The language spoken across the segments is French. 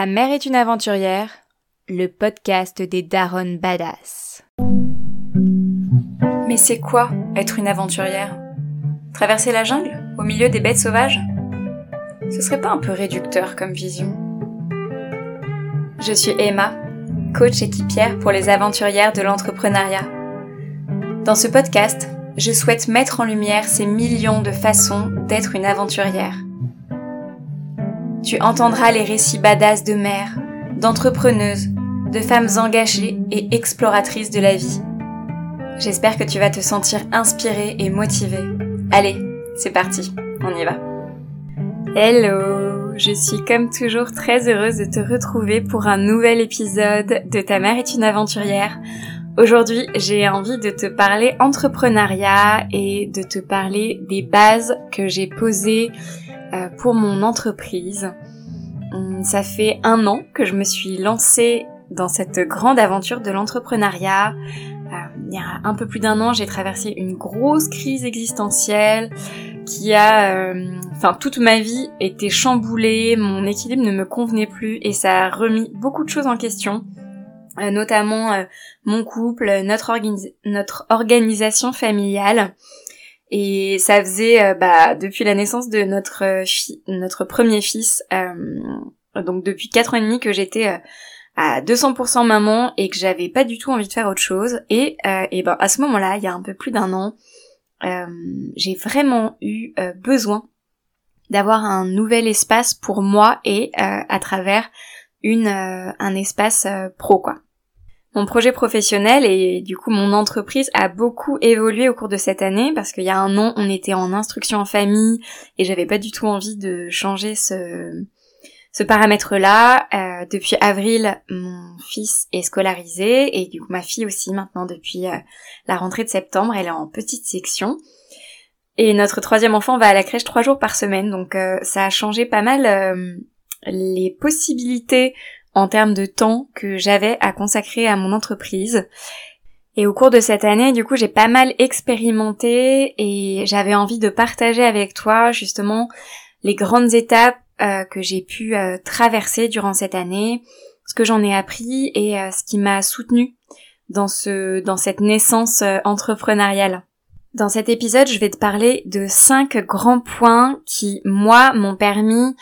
Ta mère est une aventurière, le podcast des Daron Badass. Mais c'est quoi être une aventurière? Traverser la jungle au milieu des bêtes sauvages? Ce serait pas un peu réducteur comme vision? Je suis Emma, coach équipière pour les aventurières de l'entrepreneuriat. Dans ce podcast, je souhaite mettre en lumière ces millions de façons d'être une aventurière. Tu entendras les récits badass de mères, d'entrepreneuses, de femmes engagées et exploratrices de la vie. J'espère que tu vas te sentir inspirée et motivée. Allez, c'est parti, on y va. Hello, je suis comme toujours très heureuse de te retrouver pour un nouvel épisode de Ta mère est une aventurière. Aujourd'hui, j'ai envie de te parler entrepreneuriat et de te parler des bases que j'ai posées pour mon entreprise. Hum, ça fait un an que je me suis lancée dans cette grande aventure de l'entrepreneuriat. Euh, il y a un peu plus d'un an, j'ai traversé une grosse crise existentielle qui a, euh, enfin, toute ma vie était chamboulée, mon équilibre ne me convenait plus et ça a remis beaucoup de choses en question, notamment mon couple, notre, notre organisation familiale. Et ça faisait euh, bah, depuis la naissance de notre euh, notre premier fils, euh, donc depuis quatre ans et demi que j'étais à 200% maman et que j'avais pas du tout envie de faire autre chose. Et, et ben à ce moment-là, il y a un peu plus d'un an, j'ai vraiment eu besoin d'avoir un nouvel espace pour moi et à travers une un espace pro quoi. Mon projet professionnel et du coup mon entreprise a beaucoup évolué au cours de cette année parce qu'il y a un an on était en instruction en famille et j'avais pas du tout envie de changer ce, ce paramètre-là. Euh, depuis avril, mon fils est scolarisé et du coup ma fille aussi maintenant depuis euh, la rentrée de septembre, elle est en petite section. Et notre troisième enfant va à la crèche trois jours par semaine, donc euh, ça a changé pas mal les possibilités en termes de temps que j'avais à consacrer à mon entreprise. Et au cours de cette année, du coup, j'ai pas mal expérimenté et j'avais envie de partager avec toi justement les grandes étapes euh, que j'ai pu euh, traverser durant cette année, ce que j'en ai appris et euh, ce qui m'a soutenu dans ce dans cette naissance entrepreneuriale. Dans cet épisode, je vais te parler de cinq grands points qui, moi, m'ont permis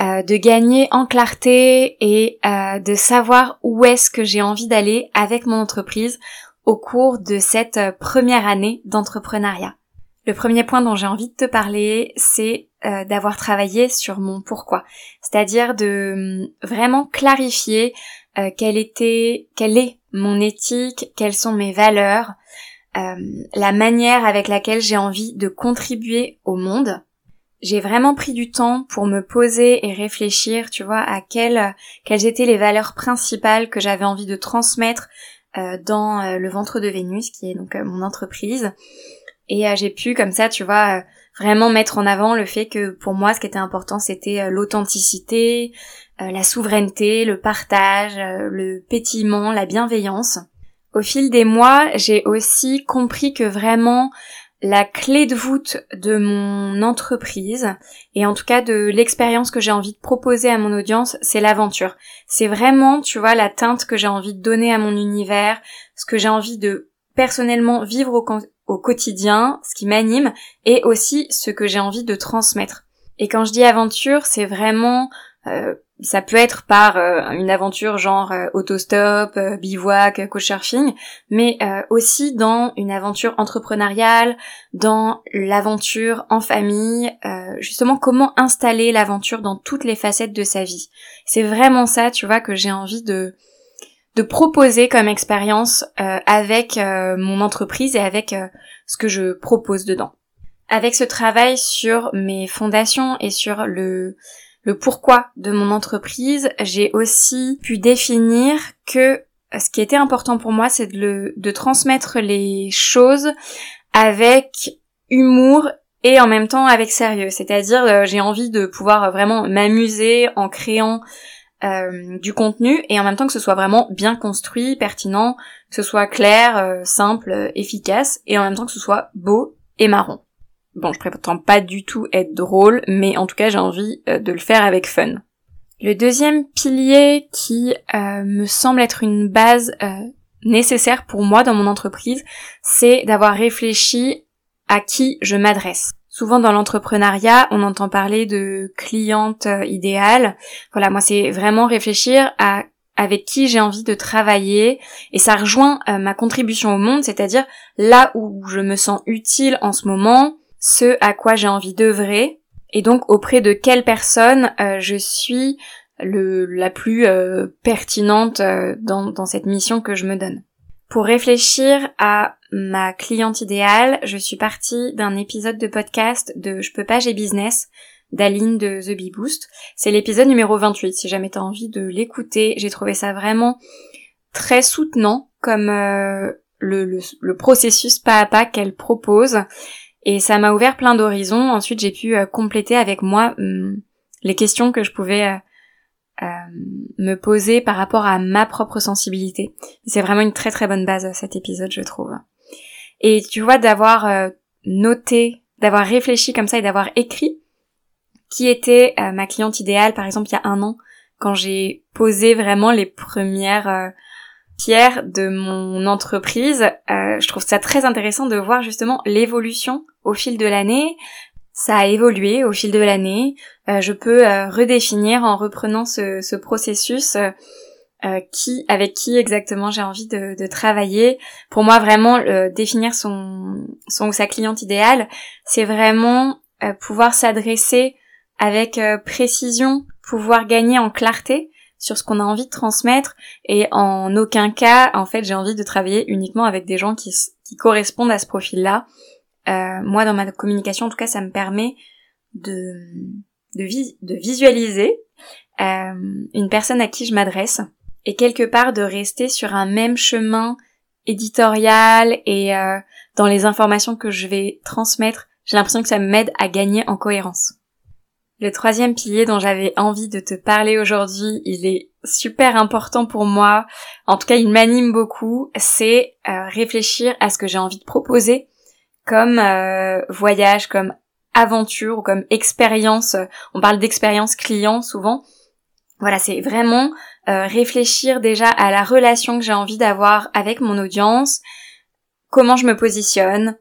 euh, de gagner en clarté et euh, de savoir où est-ce que j'ai envie d'aller avec mon entreprise au cours de cette euh, première année d'entrepreneuriat. Le premier point dont j'ai envie de te parler, c'est d'avoir travaillé sur mon pourquoi, c'est-à-dire de hum, vraiment clarifier quelle était, quelle est mon éthique, quelles sont mes valeurs, la manière avec laquelle j'ai envie de contribuer au monde, j'ai vraiment pris du temps pour me poser et réfléchir, tu vois, à quelles, quelles étaient les valeurs principales que j'avais envie de transmettre euh, dans euh, le ventre de Vénus, qui est donc euh, mon entreprise. Et j'ai pu, comme ça, tu vois, vraiment mettre en avant le fait que pour moi, ce qui était important, c'était l'authenticité, la souveraineté, le partage, le pétillement, la bienveillance. Au fil des mois, j'ai aussi compris que vraiment la clé de voûte de mon entreprise et en tout cas de l'expérience que j'ai envie de proposer à mon audience, c'est l'aventure. C'est vraiment, tu vois, la teinte que j'ai envie de donner à mon univers, ce que j'ai envie de personnellement vivre au, quotidien, ce qui m'anime et aussi ce que j'ai envie de transmettre. Et quand je dis aventure, c'est vraiment ça peut être par euh, une aventure genre euh, autostop, euh, bivouac, couchsurfing, mais aussi dans une aventure entrepreneuriale, dans l'aventure en famille, justement comment installer l'aventure dans toutes les facettes de sa vie. C'est vraiment ça, tu vois, que j'ai envie de de proposer comme expérience avec mon entreprise et avec ce que je propose dedans. Avec ce travail sur mes fondations et sur le le pourquoi de mon entreprise, j'ai aussi pu définir que ce qui était important pour moi, c'est de, transmettre les choses avec humour et en même temps avec sérieux. C'est-à-dire, euh, j'ai envie de pouvoir vraiment m'amuser en créant euh, du contenu et en même temps que ce soit vraiment bien construit, pertinent, que ce soit clair, euh, simple, efficace et en même temps que ce soit beau et marron. Bon, je prétends pas du tout être drôle, mais en tout cas j'ai envie euh, de le faire avec fun. Le deuxième pilier qui euh, me semble être une base euh, nécessaire pour moi dans mon entreprise, c'est d'avoir réfléchi à qui je m'adresse. Souvent dans l'entrepreneuriat, on entend parler de cliente idéale. Voilà, moi c'est vraiment réfléchir à avec qui j'ai envie de travailler et ça rejoint ma contribution au monde, c'est-à-dire là où je me sens utile en ce moment, ce à quoi j'ai envie d'œuvrer et donc auprès de quelle personne euh, je suis la plus euh, pertinente euh, dans, cette mission que je me donne. Pour réfléchir à ma cliente idéale, je suis partie d'un épisode de podcast de Je peux pas, j'ai business d'Aline de The Bee Boost. C'est l'épisode numéro 28, si jamais t'as envie de l'écouter. J'ai trouvé ça vraiment très soutenant comme le, le, le, processus pas à pas qu'elle propose. Et ça m'a ouvert plein d'horizons. Ensuite, j'ai pu euh, compléter avec moi hum, les questions que je pouvais euh, euh, me poser par rapport à ma propre sensibilité. C'est vraiment une très très bonne base cet épisode, je trouve. Et tu vois, d'avoir noté, d'avoir réfléchi comme ça et d'avoir écrit qui était ma cliente idéale, par exemple, il y a un an, quand j'ai posé vraiment les premières pierres de mon entreprise. Je trouve ça très intéressant de voir justement l'évolution au fil de l'année. Ça a évolué au fil de l'année. Euh, je peux euh, redéfinir en reprenant ce, processus qui, avec qui exactement j'ai envie de, travailler. Pour moi, vraiment, définir son, son ou sa cliente idéale, c'est vraiment pouvoir s'adresser avec précision, pouvoir gagner en clarté sur ce qu'on a envie de transmettre et en aucun cas, en fait, j'ai envie de travailler uniquement avec des gens qui, qui correspondent à ce profil-là. Euh, moi, dans ma communication, en tout cas, ça me permet de, de, de visualiser euh, une personne à qui je m'adresse et quelque part de rester sur un même chemin éditorial et euh, dans les informations que je vais transmettre, j'ai l'impression que ça m'aide à gagner en cohérence. Le troisième pilier dont j'avais envie de te parler aujourd'hui, il est super important pour moi, en tout cas il m'anime beaucoup, c'est euh, réfléchir à ce que j'ai envie de proposer comme euh, voyage, comme aventure ou comme expérience. On parle d'expérience client souvent. Voilà, c'est vraiment euh, réfléchir déjà à la relation que j'ai envie d'avoir avec mon audience, comment je me positionne,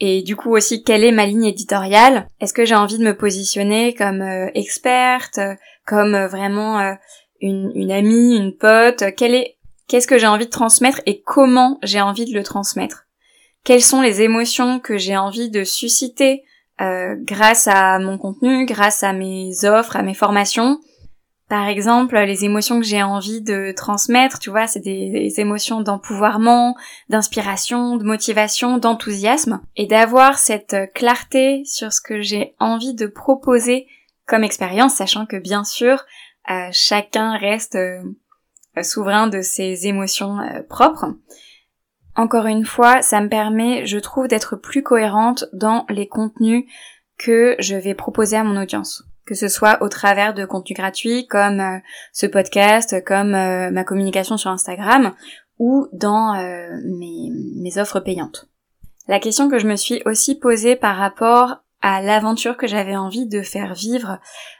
et du coup aussi, quelle est ma ligne éditoriale Est-ce que j'ai envie de me positionner comme euh, experte, comme euh, vraiment euh, une, une, amie, une pote? Quelle est Qu'est-ce que j'ai envie de transmettre et comment j'ai envie de le transmettre? Quelles sont les émotions que j'ai envie de susciter grâce à mon contenu, grâce à mes offres, à mes formations par exemple, les émotions que j'ai envie de transmettre, tu vois, c'est des, émotions d'empouvoirment, d'inspiration, de motivation, d'enthousiasme, et d'avoir cette clarté sur ce que j'ai envie de proposer comme expérience, sachant que bien sûr, euh, chacun reste euh, souverain de ses émotions euh, propres. Encore une fois, ça me permet, je trouve, d'être plus cohérente dans les contenus que je vais proposer à mon audience que ce soit au travers de contenus gratuits comme euh, ce podcast, comme euh, ma communication sur Instagram ou dans euh, mes, offres payantes. La question que je me suis aussi posée par rapport à l'aventure que j'avais envie de faire vivre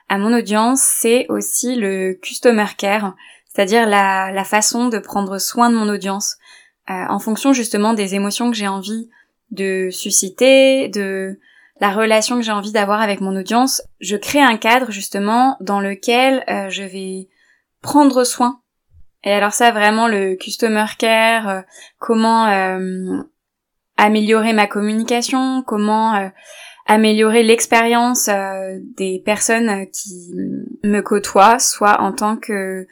à mon audience, c'est aussi le customer care, c'est-à-dire la, façon de prendre soin de mon audience en fonction justement des émotions que j'ai envie de susciter, de la relation que j'ai envie d'avoir avec mon audience, je crée un cadre justement dans lequel euh, je vais prendre soin. Et alors ça vraiment le customer care, euh, comment euh, améliorer ma communication, comment améliorer l'expérience des personnes qui me côtoient, soit en tant que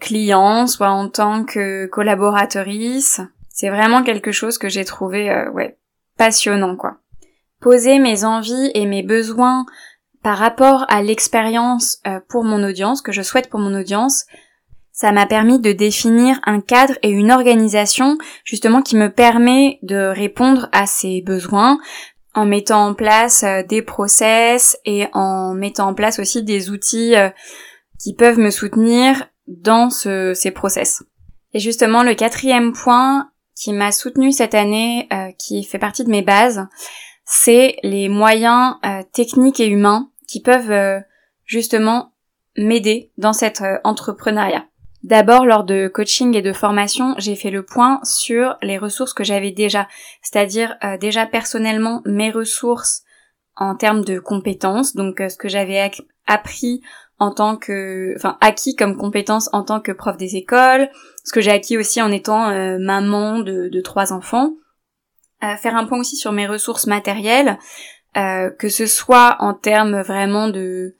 client, soit en tant que collaboratrice. C'est vraiment quelque chose que j'ai trouvé ouais passionnant quoi poser mes envies et mes besoins par rapport à l'expérience euh, pour mon audience, que je souhaite pour mon audience, ça m'a permis de définir un cadre et une organisation justement qui me permet de répondre à ces besoins en mettant en place euh, des process et en mettant en place aussi des outils euh, qui peuvent me soutenir dans ces process. Et justement, le quatrième point qui m'a soutenu cette année, qui fait partie de mes bases, c'est les moyens euh, techniques et humains qui peuvent euh, justement m'aider dans cet euh, entrepreneuriat. D'abord, lors de coaching et de formation, j'ai fait le point sur les ressources que j'avais déjà, c'est-à-dire euh, déjà personnellement mes ressources en termes de compétences, donc euh, ce que j'avais appris en tant que, enfin acquis comme compétences en tant que prof des écoles, ce que j'ai acquis aussi en étant euh, maman de, trois enfants, faire un point aussi sur mes ressources matérielles, que ce soit en termes vraiment de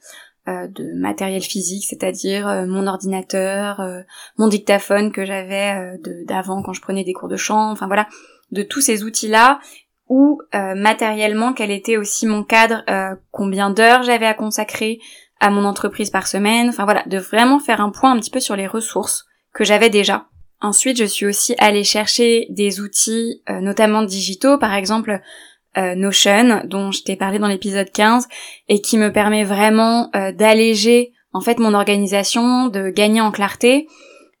euh, de matériel physique, c'est-à-dire euh, mon ordinateur, euh, mon dictaphone que j'avais d'avant quand je prenais des cours de chant, enfin voilà, de tous ces outils-là, ou matériellement quel était aussi mon cadre, combien d'heures j'avais à consacrer à mon entreprise par semaine, enfin voilà, de vraiment faire un point un petit peu sur les ressources que j'avais déjà. Ensuite, je suis aussi allée chercher des outils, notamment digitaux, par exemple euh, Notion dont je t'ai parlé dans l'épisode 15 et qui me permet vraiment euh, d'alléger en fait mon organisation, de gagner en clarté.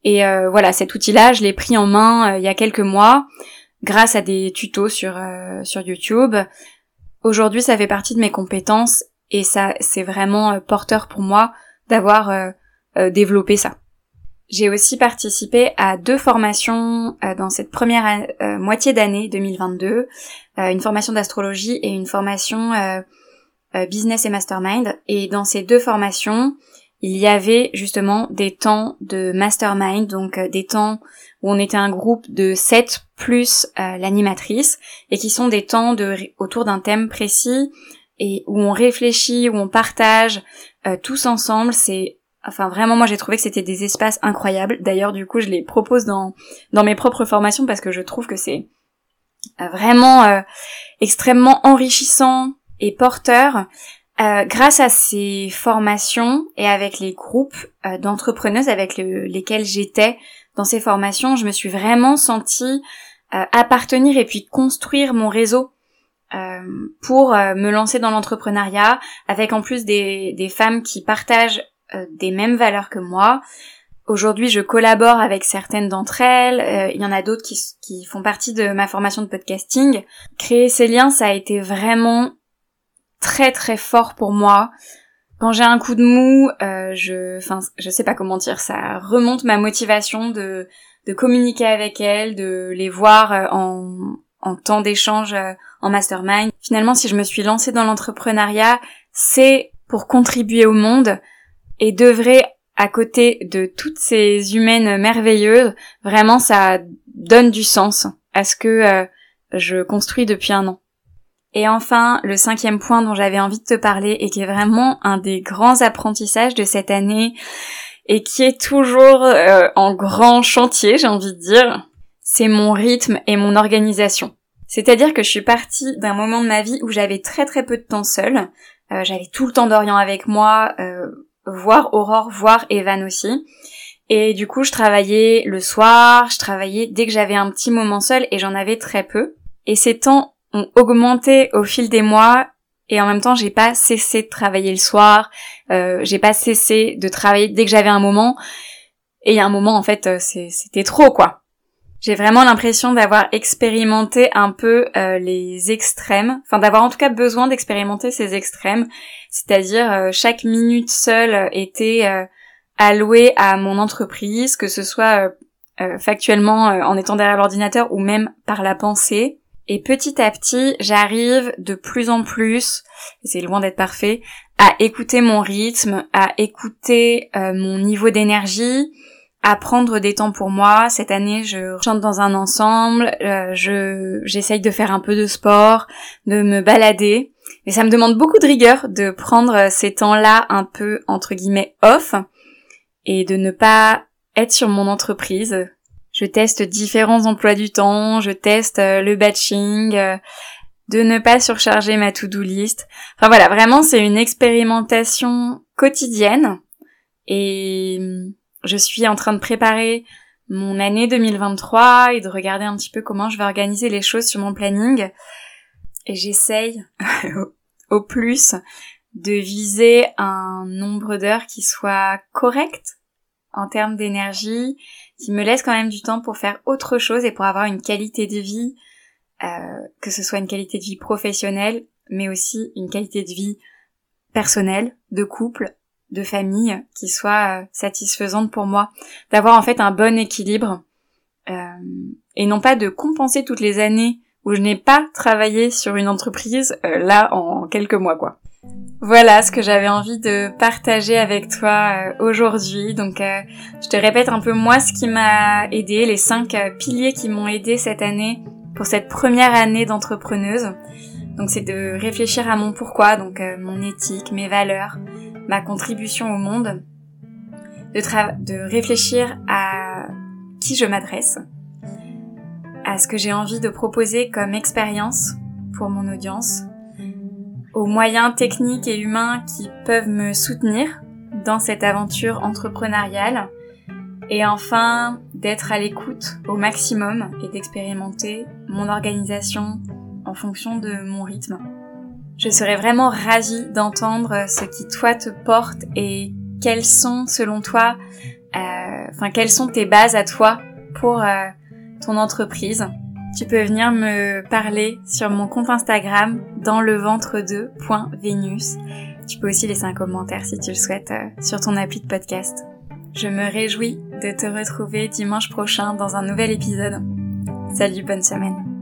Et euh, voilà, cet outil-là, je l'ai pris en main il y a quelques mois grâce à des tutos sur sur YouTube. Aujourd'hui, ça fait partie de mes compétences et ça c'est vraiment porteur pour moi d'avoir développé ça. J'ai aussi participé à deux formations euh, dans cette première euh, moitié d'année 2022, euh, une formation d'astrologie et une formation business et mastermind. Et dans ces deux formations, il y avait justement des temps de mastermind, donc des temps où on était un groupe de 7 plus l'animatrice, et qui sont des temps de, autour d'un thème précis et où on réfléchit, où on partage tous ensemble. C'est Enfin vraiment moi j'ai trouvé que c'était des espaces incroyables. D'ailleurs du coup je les propose dans dans mes propres formations parce que je trouve que c'est euh, vraiment euh, extrêmement enrichissant et porteur. Euh, grâce à ces formations et avec les groupes d'entrepreneuses avec lesquels j'étais dans ces formations, je me suis vraiment sentie appartenir et puis construire mon réseau pour me lancer dans l'entrepreneuriat avec en plus des, des femmes qui partagent euh, des mêmes valeurs que moi. Aujourd'hui, je collabore avec certaines d'entre elles. Euh, il y en a d'autres qui, qui, font partie de ma formation de podcasting. Créer ces liens, ça a été vraiment très très fort pour moi. Quand j'ai un coup de mou, euh, je, enfin, je sais pas comment dire, ça remonte ma motivation de de communiquer avec elles, de les voir en en temps d'échange en mastermind. Finalement, si je me suis lancée dans l'entrepreneuriat, c'est pour contribuer au monde, et devrait à côté de toutes ces humaines merveilleuses, vraiment ça donne du sens à ce que euh, je construis depuis un an. Et enfin, le cinquième point dont j'avais envie de te parler et qui est vraiment un des grands apprentissages de cette année et qui est toujours euh, en grand chantier, j'ai envie de dire, c'est mon rythme et mon organisation. C'est-à-dire que je suis partie d'un moment de ma vie où j'avais très très peu de temps seule, euh, j'avais tout le temps d'Orient avec moi, voir Aurore, voir Evan aussi. Et du coup, je travaillais le soir, je travaillais dès que j'avais un petit moment seul et j'en avais très peu. Et ces temps ont augmenté au fil des mois et en même temps, j'ai pas cessé de travailler le soir, euh, j'ai pas cessé de travailler dès que j'avais un moment. Et il y a un moment, en fait, euh, c'était trop, quoi. J'ai vraiment l'impression d'avoir expérimenté un peu euh, les extrêmes, enfin d'avoir en tout cas besoin d'expérimenter ces extrêmes, c'est-à-dire euh, chaque minute seule était euh, allouée à mon entreprise, que ce soit factuellement en étant derrière l'ordinateur ou même par la pensée. Et petit à petit, j'arrive de plus en plus, et c'est loin d'être parfait, à écouter mon rythme, à écouter mon niveau d'énergie, à prendre des temps pour moi. Cette année, je chante dans un ensemble, euh, je j'essaye de faire un peu de sport, de me balader. Mais ça me demande beaucoup de rigueur de prendre ces temps-là un peu entre guillemets off et de ne pas être sur mon entreprise. Je teste différents emplois du temps, je teste euh, le batching, euh, de ne pas surcharger ma to-do list. Enfin voilà, vraiment c'est une expérimentation quotidienne et je suis en train de préparer mon année 2023 et de regarder un petit peu comment je vais organiser les choses sur mon planning. Et j'essaye au plus de viser un nombre d'heures qui soit correct en termes d'énergie, qui me laisse quand même du temps pour faire autre chose et pour avoir une qualité de vie, euh, que ce soit une qualité de vie professionnelle, mais aussi une qualité de vie personnelle, de couple, de famille qui soit euh, satisfaisante pour moi, d'avoir en fait un bon équilibre euh, et non pas de compenser toutes les années où je n'ai pas travaillé sur une entreprise euh, là en quelques mois quoi. Voilà ce que j'avais envie de partager avec toi aujourd'hui. Donc je te répète un peu moi ce qui m'a aidé, les cinq piliers qui m'ont aidé cette année pour cette première année d'entrepreneuse. Donc c'est de réfléchir à mon pourquoi, donc mon éthique, mes valeurs, ma contribution au monde, de, réfléchir à qui je m'adresse, à ce que j'ai envie de proposer comme expérience pour mon audience, aux moyens techniques et humains qui peuvent me soutenir dans cette aventure entrepreneuriale, et enfin d'être à l'écoute au maximum et d'expérimenter mon organisation en fonction de mon rythme. Je serais vraiment ravie d'entendre ce qui toi te porte et quelles sont selon toi, euh, enfin quelles sont tes bases à toi pour euh, ton entreprise. Tu peux venir me parler sur mon compte Instagram dans le ventre de Venus. Tu peux aussi laisser un commentaire si tu le souhaites euh, sur ton appli de podcast. Je me réjouis de te retrouver dimanche prochain dans un nouvel épisode. Salut, bonne semaine.